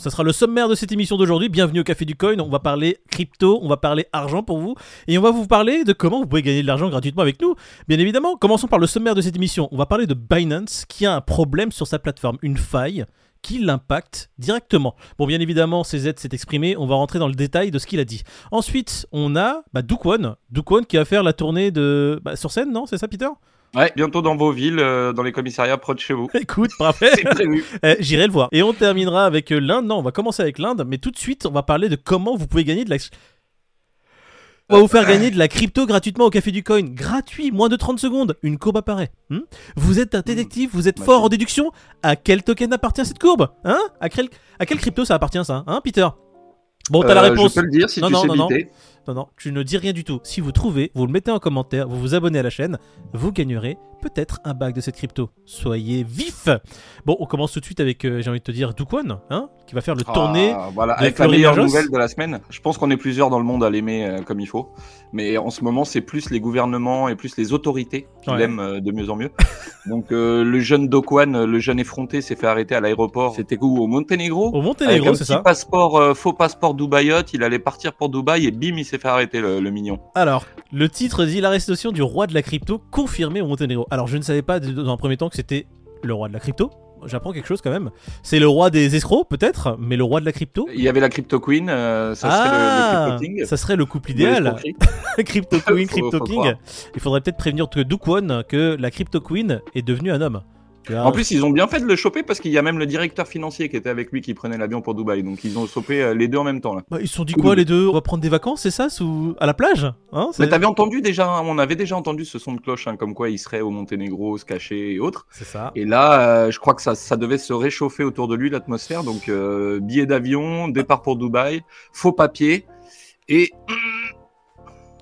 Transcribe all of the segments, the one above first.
Ça sera le sommaire de cette émission d'aujourd'hui. Bienvenue au Café du Coin. On va parler crypto, on va parler argent pour vous. Et on va vous parler de comment vous pouvez gagner de l'argent gratuitement avec nous. Bien évidemment, commençons par le sommaire de cette émission. On va parler de Binance qui a un problème sur sa plateforme, une faille qui l'impacte directement. Bon, bien évidemment, CZ s'est exprimé, on va rentrer dans le détail de ce qu'il a dit. Ensuite, on a bah, Dukwon, Dukwon qui va faire la tournée de... Bah, sur scène, non? C'est ça, Peter? Ouais, bientôt dans vos villes, euh, dans les commissariats proches de chez vous. Écoute, parfait. C'est prévu. Eh, J'irai le voir. Et on terminera avec euh, l'Inde. Non, on va commencer avec l'Inde, mais tout de suite, on va parler de comment vous pouvez gagner de la. On va vous faire gagner de la crypto gratuitement au Café du Coin. Gratuit, moins de 30 secondes. Une courbe apparaît. Hmm vous êtes un détective, vous êtes fort en déduction. À quel token appartient cette courbe? Hein? À quel... à quel crypto ça appartient ça? Hein, Peter? Bon, t'as la Euh, réponse. Je peux le dire si Non, tu non, sais non, non. Non, tu ne dis rien du tout. Si vous trouvez, vous le mettez en commentaire, vous vous abonnez à la chaîne, vous gagnerez peut-être un bac de cette crypto. Soyez vifs Bon, on commence tout de suite avec, euh, j'ai envie de te dire, Dukwon, hein, qui va faire le tournée. Ah, voilà, de avec la meilleure nouvelle de la semaine. Je pense qu'on est plusieurs dans le monde à l'aimer euh, comme il faut. Mais en ce moment, c'est plus les gouvernements et plus les autorités qui Ouais. l'aiment euh, de mieux en mieux. Donc le jeune euh, le jeune effronté, s'est fait arrêter à l'aéroport. C'était où? Au Monténégro? Au Monténégro, c'est ça passeport, faux passeport Dubaïote, il allait partir pour Dubaï et bim, il s'est fait arrêter le, le mignon. Alors, le titre dit l'arrestation du roi de la crypto confirmé au Monténégro. Alors, je ne savais pas dans un premier temps que c'était le roi de la crypto. J'apprends quelque chose quand même. C'est le roi des escrocs, peut-être, mais le roi de la crypto. Il y avait la Crypto Queen, euh, ça serait le, ah, le ça serait le couple idéal. crypto Queen, Crypto King. Il faudrait peut-être prévenir que Dukwon que la Crypto Queen est devenue un homme. En plus, ils ont bien fait de le choper parce qu'il y a même le directeur financier qui était avec lui qui prenait l'avion pour Dubaï. Donc, ils ont chopé euh, les deux en même temps. Là. bah, ils se sont dit quoi les deux? On va prendre des vacances, c'est ça, sous... à la plage? Hein, Mais t'avais entendu déjà, hein, on avait déjà entendu ce son de cloche, hein, comme quoi il serait au Monténégro, se cacher et autres. C'est ça. Et là, euh, je crois que ça, ça devait se réchauffer autour de lui, l'atmosphère. Donc, euh, billet d'avion, départ pour Dubaï, faux papier. Et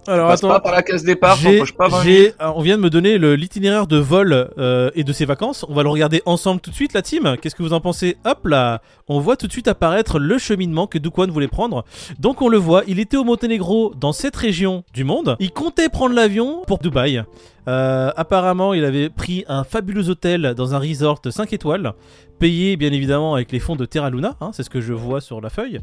Alors passe attends. pas par la case départ, J'ai- t'empoches pas 20 j'ai- alors, on vient de me donner le- l'itinéraire de vol euh, et de ses vacances. On va le regarder ensemble tout de suite, la team. Qu'est-ce que vous en pensez? Hop là On voit tout de suite apparaître le cheminement que Dukwon voulait prendre. Donc on le voit, il était au Monténégro, dans cette région du monde. Il comptait prendre l'avion pour Dubaï. Euh, apparemment, il avait pris un fabuleux hôtel dans un resort 5 étoiles, payé bien évidemment avec les fonds de Terra Luna. hein, C'est ce que je vois sur la feuille.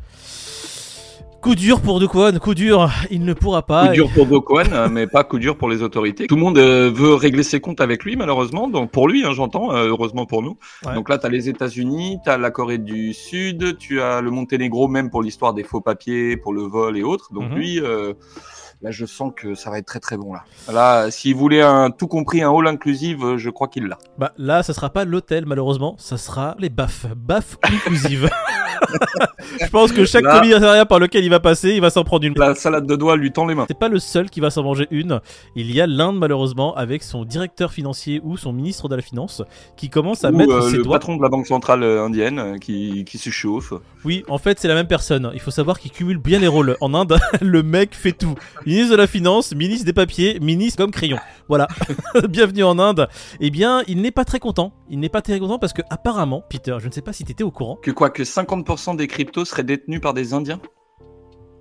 Coup dur pour Dukwon, coup dur, il ne pourra pas. Coup dur pour euh, mais pas coup dur pour les autorités. Tout le monde euh, veut régler ses comptes avec lui, malheureusement. Donc pour lui, hein, j'entends, euh, heureusement pour nous. Ouais. Donc là, tu as les États-Unis, tu as la Corée du Sud, tu as le Monténégro, même pour l'histoire des faux papiers, pour le vol et autres. Donc Mhm. lui, euh, là, je sens que ça va être très très bon là. Là, s'il voulait un tout compris, un all inclusive, je crois qu'il l'a. Bah là, ça sera pas l'hôtel malheureusement, ça sera les baffes, baffes inclusives. Je pense que chaque Là- commissariat par lequel il va passer, il va s'en prendre une. La salade de doigts lui tend les mains. C'est pas le seul qui va s'en manger une. Il y a l'Inde malheureusement avec son directeur financier ou son ministre de la finance qui commence à Ou, mettre euh, ses le doigts. patron de la banque centrale euh, indienne euh, qui, qui se chauffe. Oui, en fait, c'est la même personne. Il faut savoir qu'il cumule bien les rôles. En Inde, le mec fait tout. Ministre de la finance, ministre des papiers, ministre comme crayon. Voilà. Bienvenue en Inde. Eh bien, il n'est pas très content. Il n'est pas très content parce que apparemment, Peter, je ne sais pas si t'étais au courant. Que quoi Que 50% des cryptos seraient détenus par des Indiens?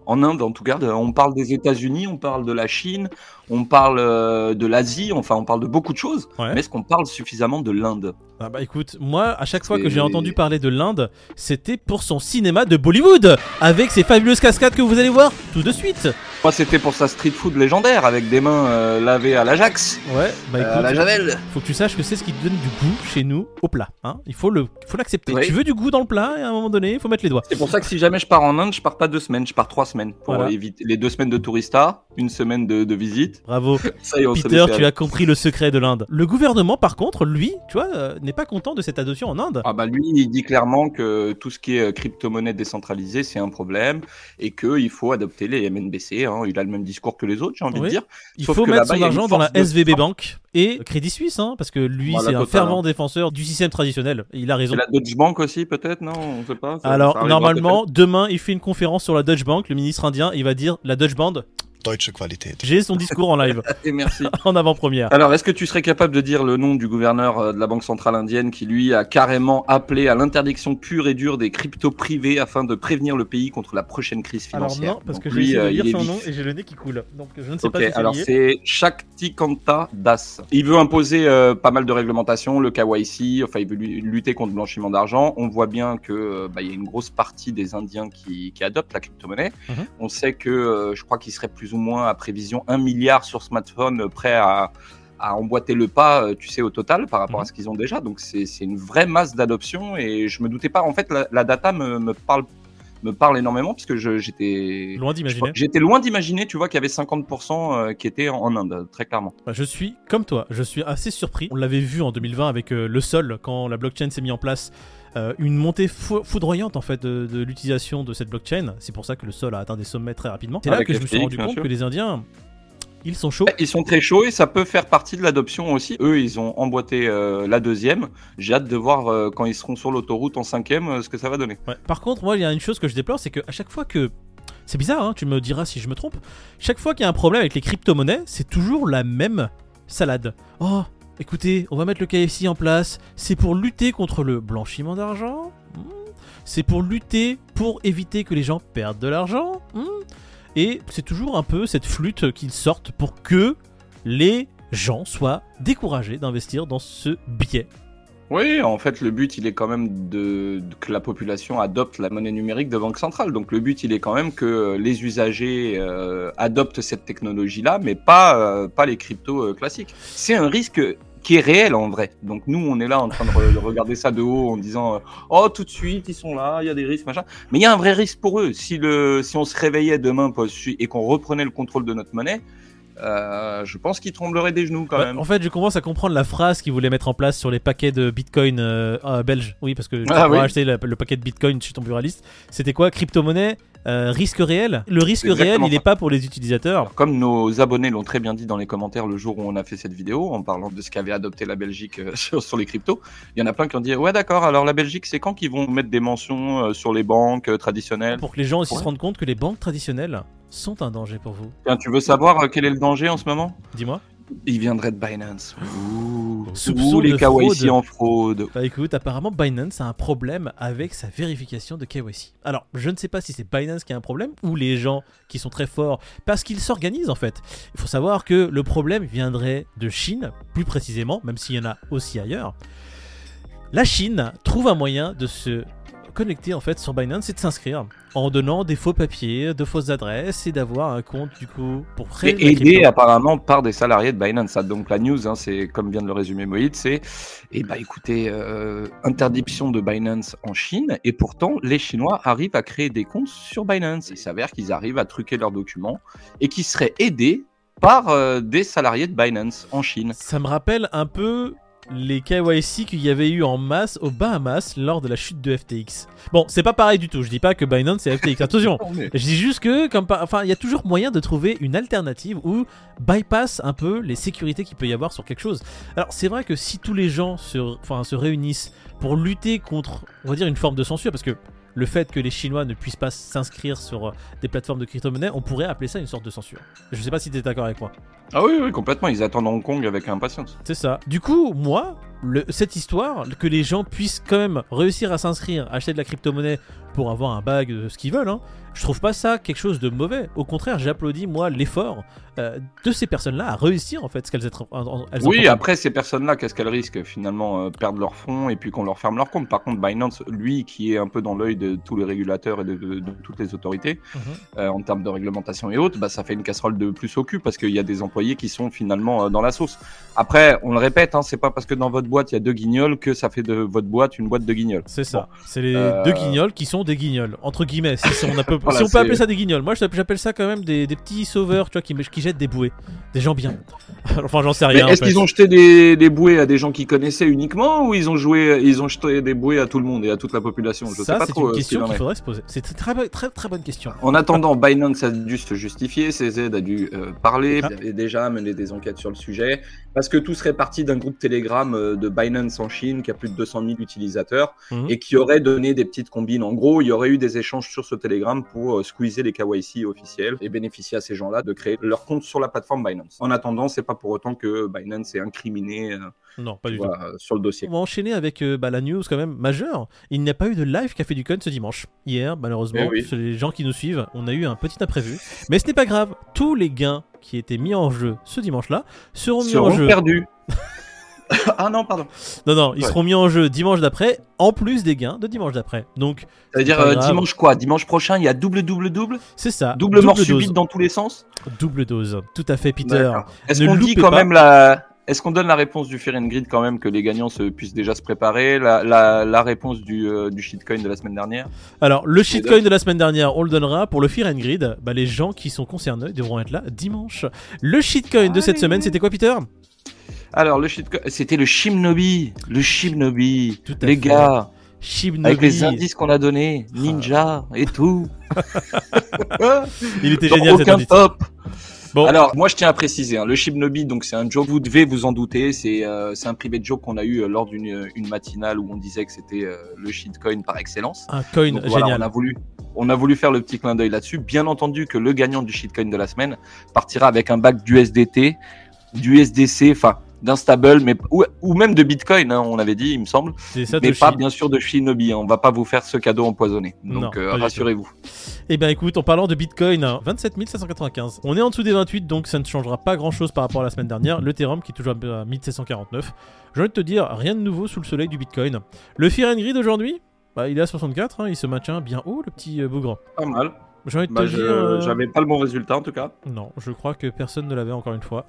En Inde, en tout cas. On parle des États-Unis, on parle de la Chine, on parle euh, de l'Asie, enfin, on parle de beaucoup de choses. Ouais. Mais est-ce qu'on parle suffisamment de l'Inde? Ah bah écoute, moi, à chaque fois que j'ai entendu parler de l'Inde, c'était pour son cinéma de Bollywood, avec ses fabuleuses cascades que vous allez voir tout de suite. Moi, c'était pour sa street food légendaire, avec des mains euh, lavées à l'Ajax, Ouais, bah euh, à la écoute, Javel. faut que tu saches que c'est ce qui te donne du goût chez nous au plat. Hein il faut le, faut l'accepter. Oui. Tu veux du goût dans le plat, et à un moment donné, il faut mettre les doigts. C'est pour ça que si jamais je pars en Inde, je pars pas deux semaines, je pars trois semaines. Pour Voilà. éviter les deux semaines de tourista, une semaine de, de visite. Bravo. Ça y est, on Peter, tu as compris le secret de l'Inde. Le gouvernement, par contre, lui, tu vois, euh, n'est pas content de cette adoption en Inde. Ah bah lui, il dit clairement que tout ce qui est crypto-monnaie décentralisée, c'est un problème et qu'il faut adopter les MNBC. Hein. Il a le même discours que les autres, j'ai envie Oui. de dire. Il sauf faut mettre son argent dans la de SVB. Bank et Crédit Suisse, hein, parce que lui, Voilà, c'est un fervent hein. défenseur du système traditionnel. Il a raison. Et la Deutsche Bank aussi, peut-être, non? On sait pas. ça- Alors, normalement, demain, il fait une conférence sur la Dutch Bank, le ministre indien, il va dire la Dutch Band, deutsche Qualität. J'ai son discours en live, Et merci. en avant-première. Alors, est-ce que tu serais capable de dire le nom du gouverneur euh, de la Banque centrale indienne qui, lui, a carrément appelé à l'interdiction pure et dure des cryptos privés afin de prévenir le pays contre la prochaine crise Alors financière? non, parce Donc, que j'ai lui, essayé de euh, lire est son vif. nom et j'ai le nez qui coule. Donc je ne sais Ok, pas si c'est alors c'est Shaktikanta Das. Il veut imposer euh, pas mal de réglementations, le KYC, enfin il veut lu- lutter contre le blanchiment d'argent. On voit bien que euh, bah, il y a une grosse partie des Indiens qui, qui adoptent la crypto-monnaie. Mhm. On sait que euh, je crois qu'il serait plus ou moins à prévision un milliard sur smartphone prêt à, à emboîter le pas, euh, tu sais, au total par rapport Mhm. à ce qu'ils ont déjà. Donc c'est une vraie masse d'adoption et je me doutais pas. En fait, la, la data me, me parle me parle énormément parce que je- j'étais Loin d'imaginer. J'étais loin d'imaginer, tu vois, qu'il y avait 50% euh, qui étaient en Inde, très clairement. Bah, Je suis comme toi, je suis assez surpris. On l'avait vu en 2020 avec euh, le sol quand la blockchain s'est mise en place. Euh, une montée fou- foudroyante en fait de, de l'utilisation de cette blockchain. C'est pour ça que le sol a atteint des sommets très rapidement. C'est là Avec que je me suis rendu compte sûr. que les Indiens, ils sont chauds. Ils sont très chauds et ça peut faire partie de l'adoption aussi. Eux, ils ont emboîté euh, la deuxième. J'ai hâte de voir euh, quand ils seront sur l'autoroute en cinquième euh, ce que ça va donner. Ouais. Par contre, moi, il y a une chose que je déplore, c'est qu'à chaque fois que. C'est bizarre, hein, tu me diras si je me trompe. Chaque fois qu'il y a un problème avec les crypto-monnaies, c'est toujours la même salade. Oh, écoutez, on va mettre le KFC en place. C'est pour lutter contre le blanchiment d'argent. Hmm. C'est pour lutter pour éviter que les gens perdent de l'argent. Hmm. Et c'est toujours un peu cette flûte qu'ils sortent pour que les gens soient découragés d'investir dans ce biais. Oui, en fait, le but, il est quand même de, que la population adopte la monnaie numérique de banque centrale. Donc, le but, il est quand même que les usagers euh, adoptent cette technologie-là, mais pas, euh, pas les cryptos euh, classiques. C'est un risque qui est réel en vrai. Donc, nous, on est là en train de, de regarder ça de haut en disant Oh, tout de suite, ils sont là, il y a des risques, machin. Mais il y a un vrai risque pour eux. Si, le, si on se réveillait demain et qu'on reprenait le contrôle de notre monnaie, euh, je pense qu'ils trembleraient des genoux quand Ouais, même. en fait, je commence à comprendre la phrase qu'ils voulaient mettre en place sur les paquets de Bitcoin euh, euh, belges. Oui, parce que Ah pour oui. acheter le, le paquet de Bitcoin chez ton buraliste, c'était quoi? Crypto-monnaie euh, Risque réel? Le risque réel, il n'est pas pour les utilisateurs. Alors, comme nos abonnés l'ont très bien dit dans les commentaires le jour où on a fait cette vidéo, en parlant de ce qu'avait adopté la Belgique euh, sur, sur les cryptos, il y en a plein qui ont dit Ouais, d'accord, alors la Belgique, c'est quand qu'ils vont mettre des mentions sur les banques traditionnelles? Pour que les gens aussi Ouais. se rendent compte que les banques traditionnelles sont un danger pour vous. Tiens, Tu veux savoir euh, quel est le danger en ce moment? Dis-moi. Il viendrait de Binance. Ouh, Ouh, les KYC fraude. en fraude. Bah écoute, apparemment Binance a un problème avec sa vérification de KYC. Alors, je ne sais pas si c'est Binance qui a un problème ou les gens qui sont très forts parce qu'ils s'organisent en fait. Il faut savoir que le problème viendrait de Chine, plus précisément, même s'il y en a aussi ailleurs. La Chine trouve un moyen de se connecter en fait sur Binance et de s'inscrire en donnant des faux papiers, de fausses adresses et d'avoir un compte du coup pour créer Et aidé apparemment par des salariés de Binance. Donc la news, hein, c'est comme vient de le résumer Moïd, c'est eh bah écoutez, euh, interdiction de Binance en Chine, et pourtant les Chinois arrivent à créer des comptes sur Binance. Il s'avère qu'ils arrivent à truquer leurs documents et qu'ils seraient aidés par euh, des salariés de Binance en Chine. Ça me rappelle un peu les KYC qu'il y avait eu en masse aux Bahamas lors de la chute de FTX. Bon, c'est pas pareil du tout. Je dis pas que Binance c'est FTX. Attention. Je dis juste que, comme par- enfin, il y a toujours moyen de trouver une alternative ou bypass un peu les sécurités qu'il peut y avoir sur quelque chose. Alors, c'est vrai que si tous les gens se, enfin, se réunissent pour lutter contre, on va dire, une forme de censure, parce que le fait que les Chinois ne puissent pas s'inscrire sur euh, des plateformes de crypto-monnaie, on pourrait appeler ça une sorte de censure. Je sais pas si tu es d'accord avec moi. Ah oui, oui, complètement. Ils attendent Hong Kong avec impatience. C'est ça. Du coup, moi, le- cette histoire, que les gens puissent quand même réussir à s'inscrire, acheter de la crypto-monnaie pour avoir un bag de ce qu'ils veulent, hein, je trouve pas ça quelque chose de mauvais. Au contraire, j'applaudis, moi, l'effort euh, de ces personnes-là à réussir, en fait, ce qu'elles elles Oui, après ces personnes-là, qu'est-ce qu'elles risquent? Finalement euh, Perdre leurs fonds et puis qu'on leur ferme leur compte. Par contre, Binance, lui, qui est un peu dans l'œil de tous les régulateurs et de, de- de toutes les autorités Mhm. euh, en termes de réglementation et autres, bah, ça fait une casserole de plus au cul parce qu'il y a des employés qui sont finalement euh, dans la sauce. Après, on le répète, hein, c'est pas parce que dans votre boîte il y a deux guignols que ça fait de votre boîte une boîte de guignols. C'est ça. C'est les Euh, deux guignols qui sont des guignols, entre guillemets. Si, si on, a peu- Voilà, si on peut c'est- appeler ça des guignols. Moi, j'appelle ça quand même des, des petits sauveurs, tu vois, qui, qui jettent des bouées. Des gens bien. enfin, j'en sais rien. en est-ce qu'ils ont jeté des, des bouées à des gens qui connaissaient uniquement ou ils ont joué, ils ont jeté des bouées à tout le monde et à toute la population? Je sais Ça, pas c'est trop. une euh, question qu'il faudrait se poser. C'est une très, très, très bonne question. En attendant, Binance a dû se justifier, CZ a dû euh, parler, Ah. il y avait déjà, mener des enquêtes sur le sujet, parce que tout serait parti d'un groupe Telegram euh, de Binance en Chine qui a plus de 200 000 utilisateurs Mhm. et qui aurait donné des petites combines. En gros, il y aurait eu des échanges sur ce Telegram pour euh, squeezer les KYC officiels et bénéficier à ces gens-là de créer leur compte sur la plateforme Binance. En attendant, c'est pas pour autant que Binance est incriminé euh, Non, pas du tout. voilà, sur le dossier. On va enchaîner avec bah, la news quand même majeure. Il n'y a pas eu de live Café du Con ce dimanche. Hier, malheureusement, Eh oui. les gens qui nous suivent, on a eu un petit imprévu. Mais ce n'est pas grave. Tous les gains qui étaient mis en jeu ce dimanche-là seront mis en seront jeu. perdus. ah non, pardon. Non, non, ils Ouais. seront mis en jeu dimanche d'après, en plus des gains de dimanche d'après. Donc, C'est-à-dire C'est pas euh, grave. dimanche quoi? Dimanche prochain, il y a double double double, c'est ça. double, mort dose. subite dans tous les sens? Double dose. Tout à fait, Peter. Est-ce qu'on dit quand pas. même la est-ce qu'on donne la réponse du Fear and Grid quand même que les gagnants se puissent déjà se préparer la, la, la réponse du, euh, du shitcoin de la semaine dernière? Alors, le shitcoin de la semaine dernière, on le donnera. Pour le Fear and Grid, bah, les gens qui sont concernés devront être là dimanche. Le shitcoin de cette semaine, c'était quoi, Peter? Alors le shitcoin, c'était le Shimnobi, le Shimnobi, Tout à les fait. gars, Shibnobi. avec les indices qu'on a donnés, ninja et tout. Il était Dans génial cet aucun indice. top. Bon, Alors, moi, je tiens à préciser, hein, le Shibnobi, donc c'est un joke. Vous devez vous en douter. C'est euh, c'est un privé de joke qu'on a eu euh, lors d'une une matinale où on disait que c'était euh, le shitcoin par excellence. un coin Donc, voilà, génial. on a voulu, on a voulu faire le petit clin d'œil là-dessus. Bien entendu que le gagnant du shitcoin de la semaine partira avec un bac d'USDT, du SDC, enfin d'un stable, mais ou, ou même de Bitcoin, hein, on avait dit, il me semble, ça, mais pas bien sûr de Shinobi. hein. On va pas vous faire ce cadeau empoisonné. Donc euh, rassurez-vous. Eh bien écoute, en parlant de Bitcoin, hein, 27 795. On est en dessous des 28, donc ça ne changera pas grand-chose par rapport à la semaine dernière. L'Ethereum qui est toujours à 1749. J'ai envie de te dire, rien de nouveau sous le soleil du Bitcoin. Le Fear and Grid aujourd'hui, bah, il est à 64, hein, il se maintient bien haut, le petit euh, bougre. Pas mal. J'ai envie de Bah, te je- dire... euh, J'avais pas le bon résultat en tout cas. Non, je crois que personne ne l'avait encore une fois.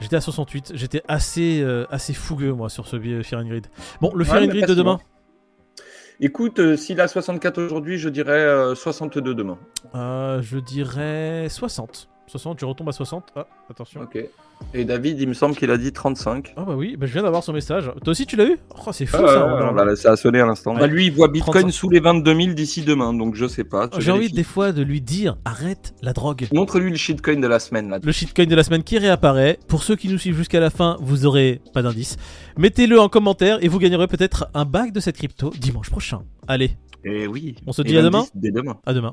J'étais à 68, j'étais assez, euh, assez fougueux moi sur ce bi- Fear and Grid. Bon, le Ouais, Fear and Grid de demain Écoute, euh, s'il a 64 aujourd'hui, je dirais euh, 62 demain. Euh, Je dirais 60. 60, je retombe à 60. Ah, attention. Ok. Et David, il me semble qu'il a dit 35. Ah bah oui, bah je viens d'avoir son message. Toi aussi tu l'as eu? Oh c'est fou Ah, ça. ouais, on ouais, l'a- bah, ça a sonné à l'instant. Ouais. Bah, lui, il voit Bitcoin 35. sous les 22 000 d'ici demain, donc je sais pas. je J'ai envie des fois de lui dire arrête la drogue. Montre-lui le shitcoin de la semaine là. Le shitcoin de la semaine qui réapparaît. Pour ceux qui nous suivent jusqu'à la fin, vous aurez pas d'indice. Mettez-le en commentaire et vous gagnerez peut-être un bac de cette crypto dimanche prochain. Allez, Et oui. On se Et dit à demain Dès demain. à demain.